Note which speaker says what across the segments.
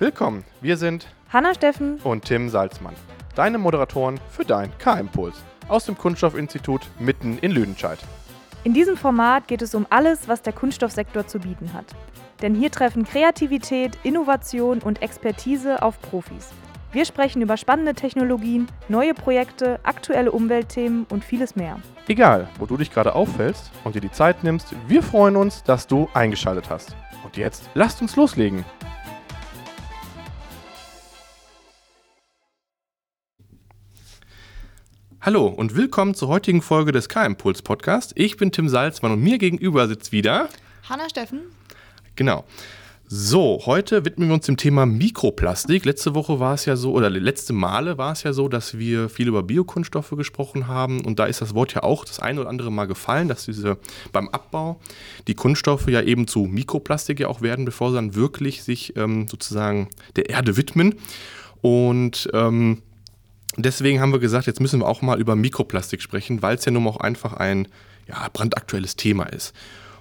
Speaker 1: Willkommen, wir sind
Speaker 2: Hanna Steffen
Speaker 1: und Tim Salzmann, deine Moderatoren für dein K-Impuls aus dem Kunststoffinstitut mitten in Lüdenscheid.
Speaker 2: In diesem Format geht es um alles, was der Kunststoffsektor zu bieten hat. Denn hier treffen Kreativität, Innovation und Expertise auf Profis. Wir sprechen über spannende Technologien, neue Projekte, aktuelle Umweltthemen und vieles mehr.
Speaker 1: Egal, wo du dich gerade auffällst und dir die Zeit nimmst, wir freuen uns, dass du eingeschaltet hast. Und jetzt lasst uns loslegen. Hallo und willkommen zur heutigen Folge des K-Impuls Podcast. Ich bin Tim Salzmann und mir gegenüber sitzt wieder
Speaker 3: Hanna Steffen.
Speaker 1: Genau. So, heute widmen wir uns dem Thema Mikroplastik. Letzte Woche war es ja so, oder letzte Male war es ja so, dass wir viel über Biokunststoffe gesprochen haben. Und da ist das Wort ja auch das eine oder andere Mal gefallen, dass diese beim Abbau die Kunststoffe ja eben zu Mikroplastik ja auch werden, bevor sie dann wirklich sich ähm, sozusagen der Erde widmen. Und ähm, deswegen haben wir gesagt, jetzt müssen wir auch mal über Mikroplastik sprechen, weil es ja nun auch einfach ein ja, brandaktuelles Thema ist.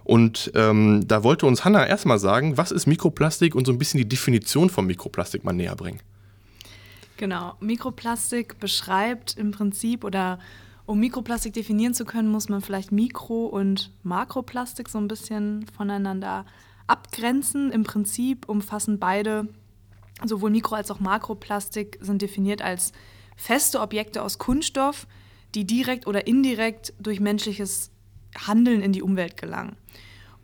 Speaker 1: Und ähm, da wollte uns Hanna erstmal sagen, was ist Mikroplastik und so ein bisschen die Definition von Mikroplastik mal näher bringen.
Speaker 3: Genau, Mikroplastik beschreibt im Prinzip oder um Mikroplastik definieren zu können, muss man vielleicht Mikro- und Makroplastik so ein bisschen voneinander abgrenzen. Im Prinzip umfassen beide, sowohl Mikro- als auch Makroplastik, sind definiert als feste Objekte aus Kunststoff, die direkt oder indirekt durch menschliches Handeln in die Umwelt gelangen.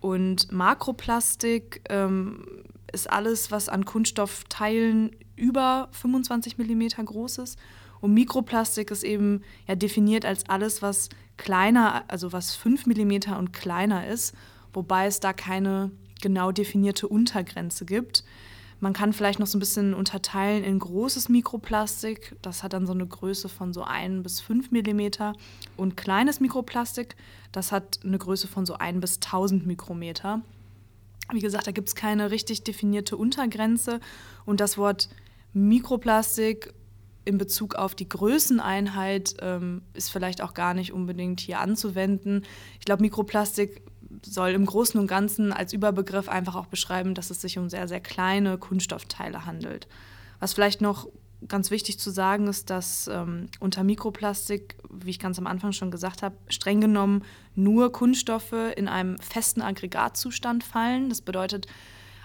Speaker 3: Und Makroplastik ähm, ist alles, was an Kunststoffteilen über 25 mm groß ist. Und Mikroplastik ist eben ja, definiert als alles, was kleiner, also was 5 mm und kleiner ist, wobei es da keine genau definierte Untergrenze gibt. Man kann vielleicht noch so ein bisschen unterteilen in großes Mikroplastik, das hat dann so eine Größe von so 1 bis 5 Millimeter, und kleines Mikroplastik, das hat eine Größe von so 1 bis 1000 Mikrometer. Wie gesagt, da gibt es keine richtig definierte Untergrenze und das Wort Mikroplastik in Bezug auf die Größeneinheit ähm, ist vielleicht auch gar nicht unbedingt hier anzuwenden. Ich glaube, Mikroplastik soll im Großen und Ganzen als Überbegriff einfach auch beschreiben, dass es sich um sehr, sehr kleine Kunststoffteile handelt. Was vielleicht noch ganz wichtig zu sagen ist, dass ähm, unter Mikroplastik, wie ich ganz am Anfang schon gesagt habe, streng genommen nur Kunststoffe in einem festen Aggregatzustand fallen. Das bedeutet,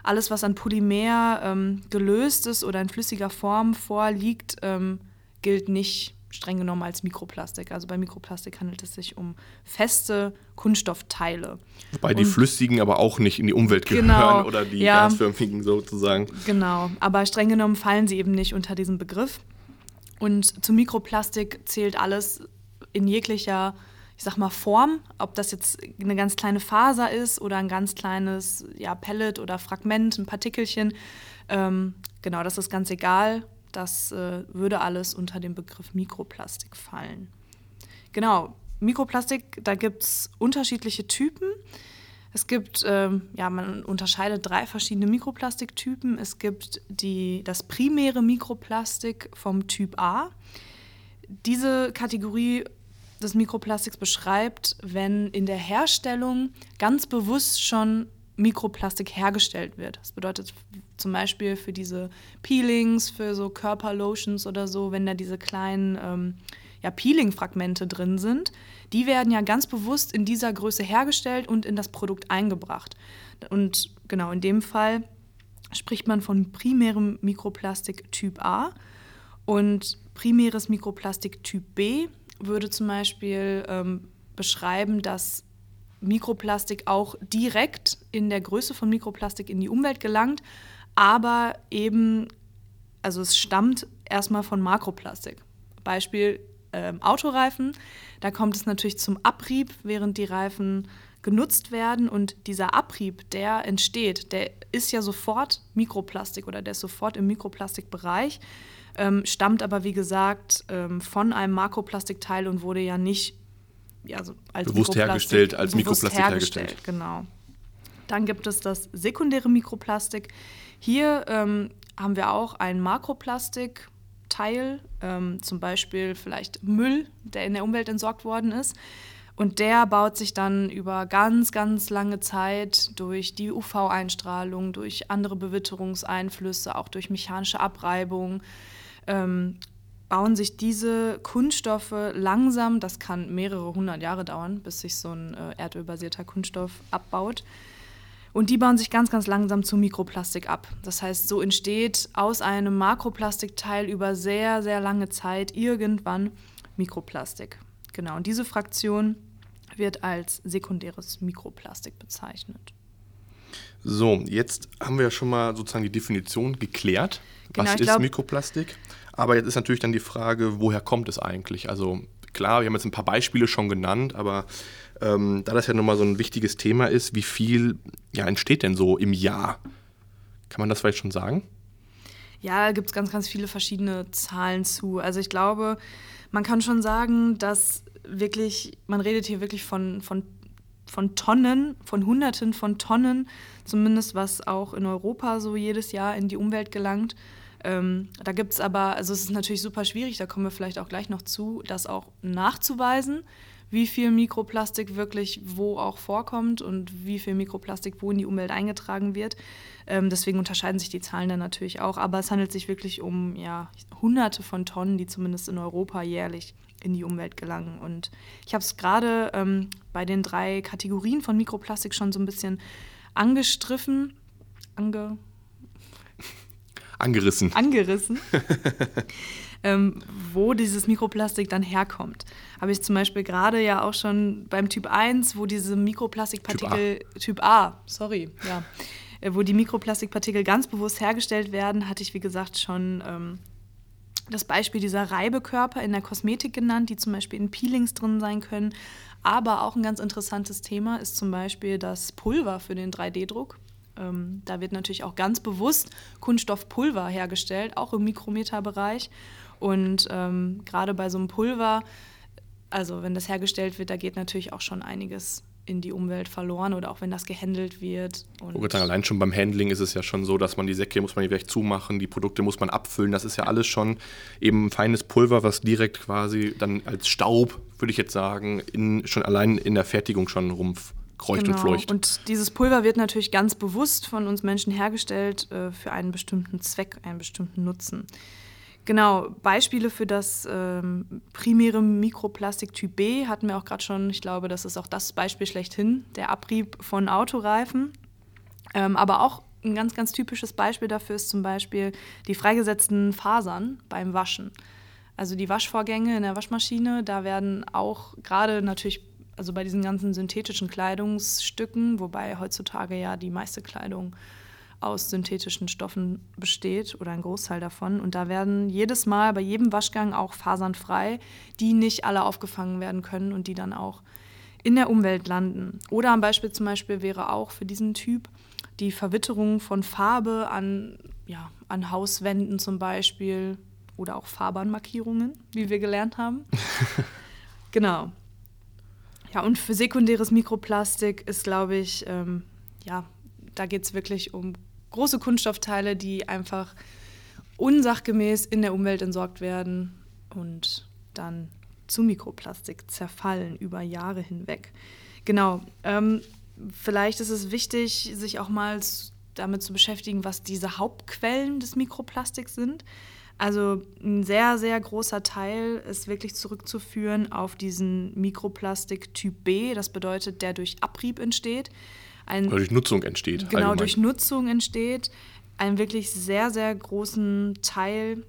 Speaker 3: alles, was an Polymer ähm, gelöst ist oder in flüssiger Form vorliegt, ähm, gilt nicht streng genommen als Mikroplastik. Also bei Mikroplastik handelt es sich um feste Kunststoffteile.
Speaker 1: Wobei die flüssigen aber auch nicht in die Umwelt gehören
Speaker 3: genau,
Speaker 1: oder die
Speaker 3: ja,
Speaker 1: gasförmigen sozusagen.
Speaker 3: Genau, aber streng genommen fallen sie eben nicht unter diesen Begriff. Und zu Mikroplastik zählt alles in jeglicher, ich sag mal, Form, ob das jetzt eine ganz kleine Faser ist oder ein ganz kleines ja, Pellet oder Fragment, ein Partikelchen. Ähm, genau, das ist ganz egal. Das äh, würde alles unter den Begriff Mikroplastik fallen. Genau, Mikroplastik, da gibt es unterschiedliche Typen. Es gibt, ähm, ja, man unterscheidet drei verschiedene Mikroplastiktypen. Es gibt die, das primäre Mikroplastik vom Typ A. Diese Kategorie des Mikroplastiks beschreibt, wenn in der Herstellung ganz bewusst schon Mikroplastik hergestellt wird. Das bedeutet zum Beispiel für diese Peelings, für so Körperlotions oder so, wenn da diese kleinen ähm, ja, Peeling-Fragmente drin sind, die werden ja ganz bewusst in dieser Größe hergestellt und in das Produkt eingebracht. Und genau in dem Fall spricht man von primärem Mikroplastik Typ A und primäres Mikroplastik Typ B würde zum Beispiel ähm, beschreiben, dass Mikroplastik auch direkt in der Größe von Mikroplastik in die Umwelt gelangt, aber eben, also es stammt erstmal von Makroplastik. Beispiel ähm, Autoreifen, da kommt es natürlich zum Abrieb, während die Reifen genutzt werden und dieser Abrieb, der entsteht, der ist ja sofort Mikroplastik oder der ist sofort im Mikroplastikbereich, ähm, stammt aber wie gesagt ähm, von einem Makroplastikteil und wurde ja nicht ja, also als
Speaker 1: bewusst hergestellt, als
Speaker 3: bewusst
Speaker 1: Mikroplastik hergestellt. hergestellt.
Speaker 3: Genau. Dann gibt es das sekundäre Mikroplastik. Hier ähm, haben wir auch ein Makroplastikteil, ähm, zum Beispiel vielleicht Müll, der in der Umwelt entsorgt worden ist. Und der baut sich dann über ganz, ganz lange Zeit durch die UV-Einstrahlung, durch andere Bewitterungseinflüsse, auch durch mechanische Abreibung, ähm, bauen sich diese Kunststoffe langsam, das kann mehrere hundert Jahre dauern, bis sich so ein äh, erdölbasierter Kunststoff abbaut. Und die bauen sich ganz, ganz langsam zu Mikroplastik ab. Das heißt, so entsteht aus einem Makroplastikteil über sehr, sehr lange Zeit irgendwann Mikroplastik. Genau, und diese Fraktion wird als sekundäres Mikroplastik bezeichnet.
Speaker 1: So, jetzt haben wir ja schon mal sozusagen die Definition geklärt. Genau, Was ist glaub, Mikroplastik? Aber jetzt ist natürlich dann die Frage, woher kommt es eigentlich? Also klar, wir haben jetzt ein paar Beispiele schon genannt, aber ähm, da das ja nochmal so ein wichtiges Thema ist, wie viel ja, entsteht denn so im Jahr? Kann man das vielleicht schon sagen?
Speaker 3: Ja, da gibt es ganz, ganz viele verschiedene Zahlen zu. Also ich glaube, man kann schon sagen, dass wirklich, man redet hier wirklich von, von, von Tonnen, von Hunderten von Tonnen, zumindest was auch in Europa so jedes Jahr in die Umwelt gelangt. Ähm, da gibt es aber, also es ist natürlich super schwierig, da kommen wir vielleicht auch gleich noch zu, das auch nachzuweisen, wie viel Mikroplastik wirklich wo auch vorkommt und wie viel Mikroplastik wo in die Umwelt eingetragen wird. Ähm, deswegen unterscheiden sich die Zahlen dann natürlich auch, aber es handelt sich wirklich um ja, Hunderte von Tonnen, die zumindest in Europa jährlich in die Umwelt gelangen. Und ich habe es gerade ähm, bei den drei Kategorien von Mikroplastik schon so ein bisschen angestriffen, ange
Speaker 1: angerissen.
Speaker 3: Angerissen. ähm, wo dieses Mikroplastik dann herkommt. Habe ich zum Beispiel gerade ja auch schon beim Typ 1, wo diese Mikroplastikpartikel,
Speaker 1: Typ
Speaker 3: A, typ A sorry, ja, äh, wo die Mikroplastikpartikel ganz bewusst hergestellt werden, hatte ich wie gesagt schon ähm, das Beispiel dieser Reibekörper in der Kosmetik genannt, die zum Beispiel in Peelings drin sein können. Aber auch ein ganz interessantes Thema ist zum Beispiel das Pulver für den 3D-Druck. Ähm, da wird natürlich auch ganz bewusst Kunststoffpulver hergestellt, auch im Mikrometerbereich. Und ähm, gerade bei so einem Pulver, also wenn das hergestellt wird, da geht natürlich auch schon einiges in die Umwelt verloren oder auch wenn das gehandelt wird.
Speaker 1: Und sagen, allein schon beim Handling ist es ja schon so, dass man die Säcke muss man vielleicht zumachen, die Produkte muss man abfüllen. Das ist ja alles schon eben feines Pulver, was direkt quasi dann als Staub, würde ich jetzt sagen, in, schon allein in der Fertigung schon rumkreucht genau. und fleucht.
Speaker 3: Und dieses Pulver wird natürlich ganz bewusst von uns Menschen hergestellt äh, für einen bestimmten Zweck, einen bestimmten Nutzen. Genau, Beispiele für das ähm, primäre Mikroplastik Typ B hatten wir auch gerade schon. Ich glaube, das ist auch das Beispiel schlechthin, der Abrieb von Autoreifen. Ähm, aber auch ein ganz, ganz typisches Beispiel dafür ist zum Beispiel die freigesetzten Fasern beim Waschen. Also die Waschvorgänge in der Waschmaschine, da werden auch gerade natürlich, also bei diesen ganzen synthetischen Kleidungsstücken, wobei heutzutage ja die meiste Kleidung aus synthetischen Stoffen besteht oder ein Großteil davon. Und da werden jedes Mal bei jedem Waschgang auch Fasern frei, die nicht alle aufgefangen werden können und die dann auch in der Umwelt landen. Oder ein Beispiel zum Beispiel wäre auch für diesen Typ die Verwitterung von Farbe an, ja, an Hauswänden zum Beispiel oder auch Fahrbahnmarkierungen, wie wir gelernt haben. genau. Ja, und für sekundäres Mikroplastik ist, glaube ich, ähm, ja, da geht es wirklich um große Kunststoffteile, die einfach unsachgemäß in der Umwelt entsorgt werden und dann zu Mikroplastik zerfallen über Jahre hinweg. Genau. Ähm, vielleicht ist es wichtig, sich auch mal damit zu beschäftigen, was diese Hauptquellen des Mikroplastiks sind. Also ein sehr, sehr großer Teil ist wirklich zurückzuführen auf diesen Mikroplastik Typ B. Das bedeutet, der durch Abrieb entsteht
Speaker 1: ein, Oder durch Nutzung entsteht.
Speaker 3: Genau, allgemein. durch Nutzung entsteht. Einen wirklich sehr, sehr großen Teil,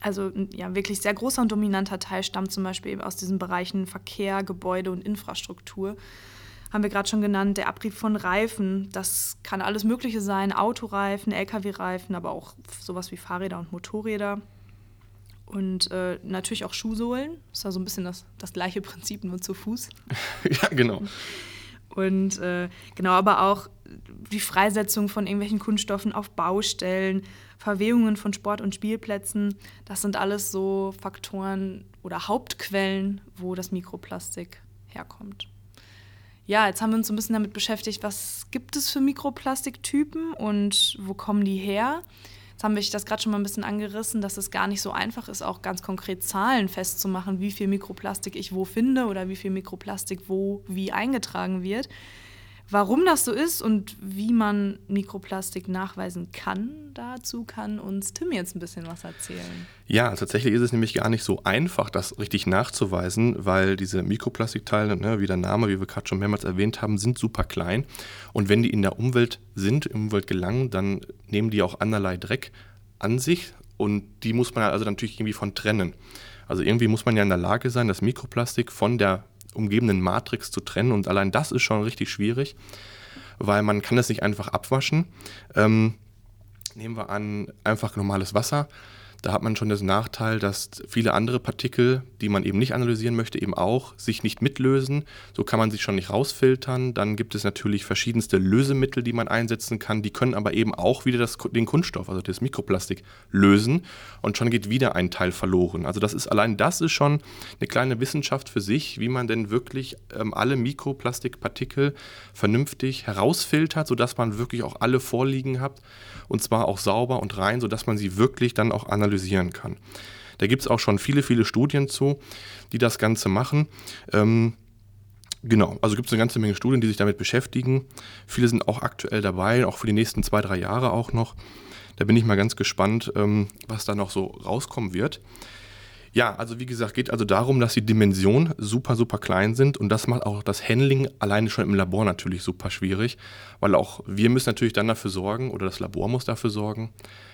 Speaker 3: also ja, wirklich sehr großer und dominanter Teil stammt zum Beispiel eben aus diesen Bereichen Verkehr, Gebäude und Infrastruktur. Haben wir gerade schon genannt, der Abrieb von Reifen, das kann alles Mögliche sein, Autoreifen, Lkw-Reifen, aber auch sowas wie Fahrräder und Motorräder. Und äh, natürlich auch Schuhsohlen. Das ist ja so ein bisschen das, das gleiche Prinzip, nur zu Fuß.
Speaker 1: ja, genau.
Speaker 3: Und äh, genau, aber auch die Freisetzung von irgendwelchen Kunststoffen auf Baustellen, Verwehungen von Sport- und Spielplätzen, das sind alles so Faktoren oder Hauptquellen, wo das Mikroplastik herkommt. Ja, jetzt haben wir uns so ein bisschen damit beschäftigt, was gibt es für Mikroplastiktypen und wo kommen die her? Haben wir das gerade schon mal ein bisschen angerissen, dass es gar nicht so einfach ist, auch ganz konkret Zahlen festzumachen, wie viel Mikroplastik ich wo finde oder wie viel Mikroplastik wo wie eingetragen wird. Warum das so ist und wie man Mikroplastik nachweisen kann, dazu kann uns Tim jetzt ein bisschen was erzählen.
Speaker 1: Ja, tatsächlich ist es nämlich gar nicht so einfach, das richtig nachzuweisen, weil diese Mikroplastikteile, ne, wie der Name, wie wir gerade schon mehrmals erwähnt haben, sind super klein. Und wenn die in der Umwelt sind, im Umwelt gelangen, dann nehmen die auch anderlei Dreck an sich und die muss man also natürlich irgendwie von trennen. Also irgendwie muss man ja in der Lage sein, das Mikroplastik von der umgebenden Matrix zu trennen. Und allein das ist schon richtig schwierig, weil man kann das nicht einfach abwaschen. Ähm, nehmen wir an, einfach normales Wasser. Da hat man schon den Nachteil, dass viele andere Partikel, die man eben nicht analysieren möchte, eben auch sich nicht mitlösen. So kann man sich schon nicht rausfiltern. Dann gibt es natürlich verschiedenste Lösemittel, die man einsetzen kann. Die können aber eben auch wieder das, den Kunststoff, also das Mikroplastik, lösen. Und schon geht wieder ein Teil verloren. Also das ist allein das ist schon eine kleine Wissenschaft für sich, wie man denn wirklich ähm, alle Mikroplastikpartikel vernünftig herausfiltert, sodass man wirklich auch alle vorliegen hat. Und zwar auch sauber und rein, sodass man sie wirklich dann auch analysieren kann. Da gibt es auch schon viele, viele Studien zu, die das Ganze machen. Ähm, genau, also gibt es eine ganze Menge Studien, die sich damit beschäftigen. Viele sind auch aktuell dabei, auch für die nächsten zwei, drei Jahre auch noch. Da bin ich mal ganz gespannt, ähm, was da noch so rauskommen wird. Ja, also wie gesagt, geht also darum, dass die Dimensionen super, super klein sind und das macht auch das Handling alleine schon im Labor natürlich super schwierig, weil auch wir müssen natürlich dann dafür sorgen oder das Labor muss dafür sorgen,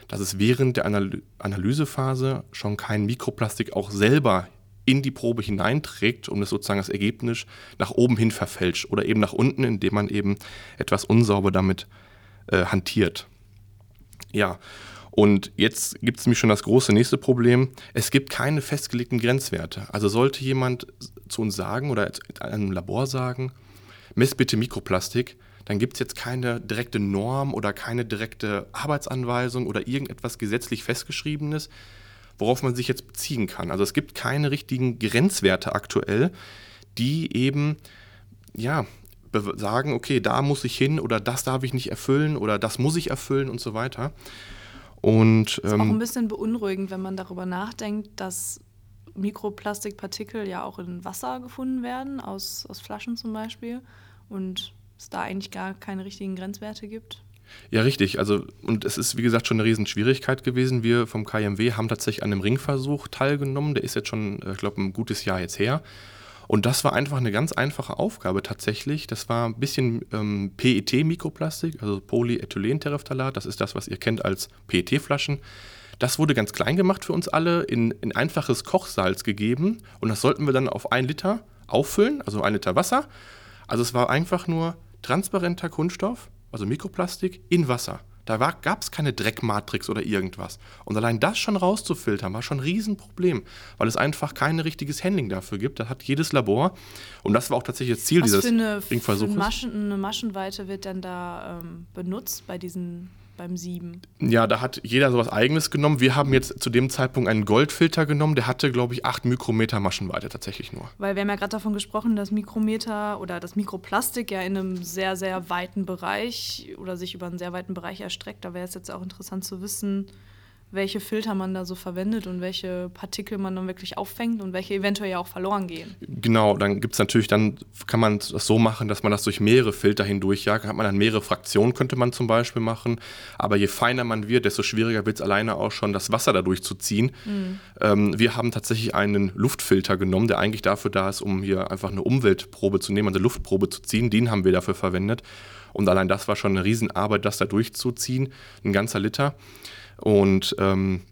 Speaker 1: dass es während der Analy Analysephase schon kein Mikroplastik auch selber in die Probe hineinträgt, um das sozusagen das Ergebnis nach oben hin verfälscht oder eben nach unten, indem man eben etwas unsauber damit äh, hantiert. Ja, und jetzt gibt es nämlich schon das große nächste Problem. Es gibt keine festgelegten Grenzwerte. Also sollte jemand zu uns sagen oder einem Labor sagen, mess bitte Mikroplastik, dann gibt es jetzt keine direkte Norm oder keine direkte Arbeitsanweisung oder irgendetwas gesetzlich festgeschriebenes, worauf man sich jetzt beziehen kann. Also es gibt keine richtigen Grenzwerte aktuell, die eben ja sagen, okay, da muss ich hin oder das darf ich nicht erfüllen oder das muss ich erfüllen und so weiter. Und,
Speaker 3: ähm, ist auch ein bisschen beunruhigend, wenn man darüber nachdenkt, dass Mikroplastikpartikel ja auch in Wasser gefunden werden, aus, aus Flaschen zum Beispiel, und es da eigentlich gar keine richtigen Grenzwerte gibt.
Speaker 1: Ja, richtig. Also, und es ist, wie gesagt, schon eine Riesenschwierigkeit gewesen. Wir vom KMW haben tatsächlich an einem Ringversuch teilgenommen. Der ist jetzt schon, äh, ich glaube, ein gutes Jahr jetzt her. Und das war einfach eine ganz einfache Aufgabe tatsächlich. Das war ein bisschen ähm, PET-Mikroplastik, also Polyethylenterephthalat. Das ist das, was ihr kennt als PET-Flaschen. Das wurde ganz klein gemacht für uns alle, in, in einfaches Kochsalz gegeben. Und das sollten wir dann auf ein Liter auffüllen, also ein Liter Wasser. Also es war einfach nur transparenter Kunststoff, also Mikroplastik, in Wasser. Da gab es keine Dreckmatrix oder irgendwas. Und allein das schon rauszufiltern, war schon ein Riesenproblem, weil es einfach kein richtiges Handling dafür gibt. Das hat jedes Labor. Und das war auch tatsächlich das Ziel
Speaker 3: Was
Speaker 1: dieses
Speaker 3: für eine,
Speaker 1: Ringversuches.
Speaker 3: Für Maschen, eine Maschenweite wird dann da ähm, benutzt bei diesen beim Sieben?
Speaker 1: Ja, da hat jeder sowas Eigenes genommen. Wir haben jetzt zu dem Zeitpunkt einen Goldfilter genommen, der hatte, glaube ich, 8 Mikrometer Maschenweite tatsächlich nur.
Speaker 3: Weil wir haben ja gerade davon gesprochen, dass Mikrometer oder das Mikroplastik ja in einem sehr, sehr weiten Bereich oder sich über einen sehr weiten Bereich erstreckt. Da wäre es jetzt auch interessant zu wissen, welche Filter man da so verwendet und welche Partikel man dann wirklich auffängt und welche eventuell ja auch verloren gehen.
Speaker 1: Genau, dann gibt es natürlich, dann kann man das so machen, dass man das durch mehrere Filter hindurchjagt. Hat man dann mehrere Fraktionen, könnte man zum Beispiel machen. Aber je feiner man wird, desto schwieriger wird es alleine auch schon, das Wasser dadurch zu ziehen. Mhm. Ähm, wir haben tatsächlich einen Luftfilter genommen, der eigentlich dafür da ist, um hier einfach eine Umweltprobe zu nehmen, also eine Luftprobe zu ziehen. Den haben wir dafür verwendet. Und allein das war schon eine Riesenarbeit, das da durchzuziehen, ein ganzer Liter. Und ähm,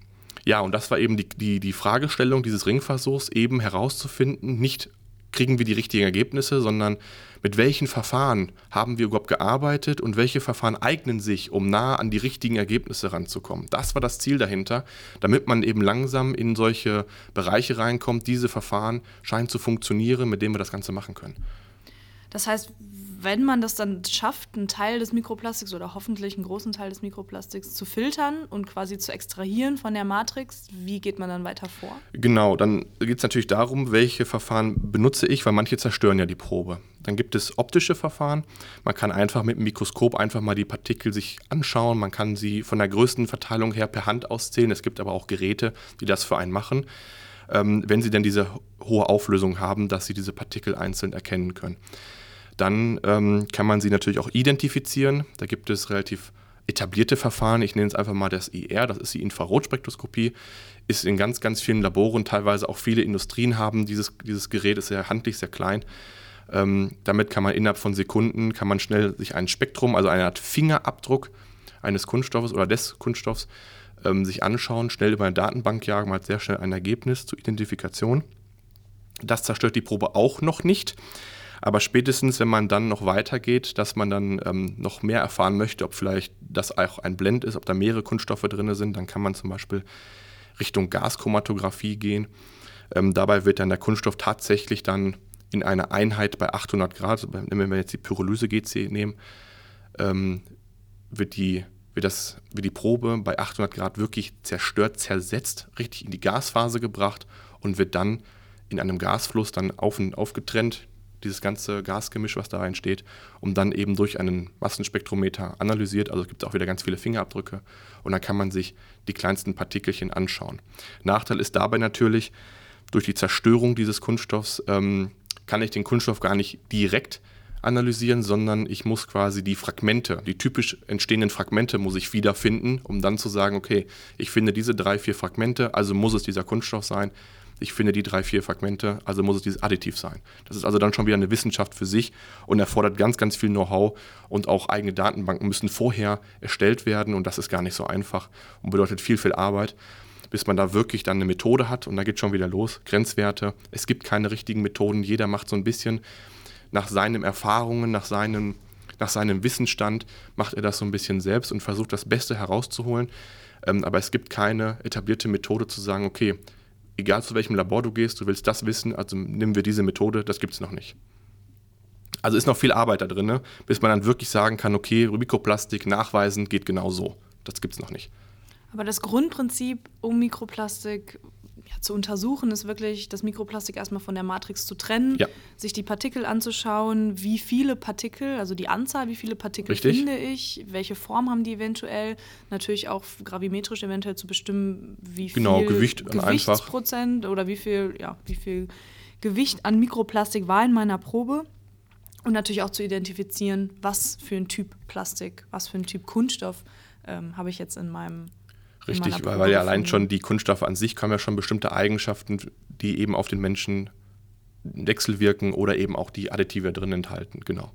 Speaker 1: ja, und das war eben die, die, die Fragestellung dieses Ringversuchs, eben herauszufinden, nicht kriegen wir die richtigen Ergebnisse, sondern mit welchen Verfahren haben wir überhaupt gearbeitet und welche Verfahren eignen sich, um nah an die richtigen Ergebnisse ranzukommen. Das war das Ziel dahinter, damit man eben langsam in solche Bereiche reinkommt. Diese Verfahren scheinen zu funktionieren, mit denen wir das Ganze machen können.
Speaker 3: Das heißt, wenn man das dann schafft, einen Teil des Mikroplastiks oder hoffentlich einen großen Teil des Mikroplastiks zu filtern und quasi zu extrahieren von der Matrix, wie geht man dann weiter vor?
Speaker 1: Genau, dann geht es natürlich darum, welche Verfahren benutze ich, weil manche zerstören ja die Probe. Dann gibt es optische Verfahren. Man kann einfach mit dem Mikroskop einfach mal die Partikel sich anschauen. Man kann sie von der größten Verteilung her per Hand auszählen. Es gibt aber auch Geräte, die das für einen machen, ähm, wenn sie denn diese hohe Auflösung haben, dass sie diese Partikel einzeln erkennen können. Dann ähm, kann man sie natürlich auch identifizieren. Da gibt es relativ etablierte Verfahren. Ich nenne es einfach mal das IR, das ist die Infrarotspektroskopie. Ist in ganz, ganz vielen Laboren, teilweise auch viele Industrien haben dieses, dieses Gerät, ist sehr handlich, sehr klein. Ähm, damit kann man innerhalb von Sekunden, kann man schnell sich ein Spektrum, also eine Art Fingerabdruck eines Kunststoffes oder des Kunststoffs ähm, sich anschauen, schnell über eine Datenbank jagen, man hat sehr schnell ein Ergebnis zur Identifikation. Das zerstört die Probe auch noch nicht. Aber spätestens, wenn man dann noch weitergeht, dass man dann ähm, noch mehr erfahren möchte, ob vielleicht das auch ein Blend ist, ob da mehrere Kunststoffe drin sind, dann kann man zum Beispiel Richtung Gaschromatographie gehen. Ähm, dabei wird dann der Kunststoff tatsächlich dann in einer Einheit bei 800 Grad, wenn wir jetzt die Pyrolyse-GC nehmen, ähm, wird, die, wird, das, wird die Probe bei 800 Grad wirklich zerstört, zersetzt, richtig in die Gasphase gebracht und wird dann in einem Gasfluss dann auf, aufgetrennt dieses ganze Gasgemisch, was da entsteht, um dann eben durch einen Massenspektrometer analysiert. Also es gibt auch wieder ganz viele Fingerabdrücke und dann kann man sich die kleinsten Partikelchen anschauen. Nachteil ist dabei natürlich, durch die Zerstörung dieses Kunststoffs ähm, kann ich den Kunststoff gar nicht direkt analysieren, sondern ich muss quasi die Fragmente, die typisch entstehenden Fragmente muss ich wiederfinden, um dann zu sagen, okay, ich finde diese drei, vier Fragmente, also muss es dieser Kunststoff sein ich finde die drei, vier Fragmente, also muss es dieses Additiv sein. Das ist also dann schon wieder eine Wissenschaft für sich und erfordert ganz, ganz viel Know-how und auch eigene Datenbanken müssen vorher erstellt werden und das ist gar nicht so einfach und bedeutet viel, viel Arbeit, bis man da wirklich dann eine Methode hat und da geht schon wieder los. Grenzwerte, es gibt keine richtigen Methoden, jeder macht so ein bisschen nach seinen Erfahrungen, nach seinem, nach seinem Wissensstand, macht er das so ein bisschen selbst und versucht das Beste herauszuholen. Ähm, aber es gibt keine etablierte Methode zu sagen, okay, egal zu welchem Labor du gehst, du willst das wissen, also nehmen wir diese Methode, das gibt es noch nicht. Also ist noch viel Arbeit da drin, ne? bis man dann wirklich sagen kann, okay, Mikroplastik nachweisen geht genau so. Das gibt es noch nicht.
Speaker 3: Aber das Grundprinzip, um Mikroplastik zu untersuchen, ist wirklich, das Mikroplastik erstmal von der Matrix zu trennen, ja. sich die Partikel anzuschauen, wie viele Partikel, also die Anzahl, wie viele Partikel Richtig. finde ich, welche Form haben die eventuell, natürlich auch gravimetrisch eventuell zu bestimmen, wie
Speaker 1: genau,
Speaker 3: viel
Speaker 1: Gewicht
Speaker 3: Gewichtsprozent oder wie viel, ja, wie viel Gewicht an Mikroplastik war in meiner Probe. Und natürlich auch zu identifizieren, was für ein Typ Plastik, was für ein Typ Kunststoff ähm, habe ich jetzt in meinem
Speaker 1: Richtig, weil, weil ja allein schon die Kunststoffe an sich haben ja schon bestimmte Eigenschaften, die eben auf den Menschen wechselwirken oder eben auch die Additive drin enthalten, genau.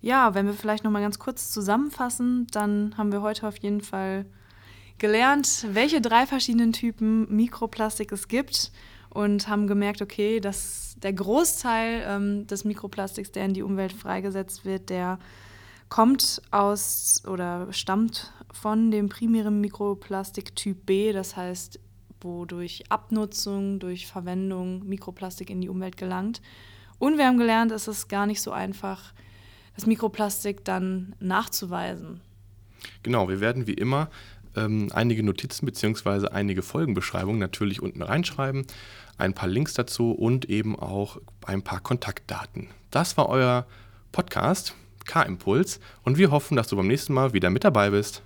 Speaker 3: Ja, wenn wir vielleicht noch mal ganz kurz zusammenfassen, dann haben wir heute auf jeden Fall gelernt, welche drei verschiedenen Typen Mikroplastik es gibt und haben gemerkt, okay, dass der Großteil ähm, des Mikroplastiks, der in die Umwelt freigesetzt wird, der kommt aus oder stammt von dem primären Mikroplastik Typ B, das heißt, wo durch Abnutzung, durch Verwendung Mikroplastik in die Umwelt gelangt. Und wir haben gelernt, es ist gar nicht so einfach, das Mikroplastik dann nachzuweisen.
Speaker 1: Genau, wir werden wie immer ähm, einige Notizen bzw. einige Folgenbeschreibungen natürlich unten reinschreiben, ein paar Links dazu und eben auch ein paar Kontaktdaten. Das war euer Podcast. K-Impuls und wir hoffen, dass du beim nächsten Mal wieder mit dabei bist.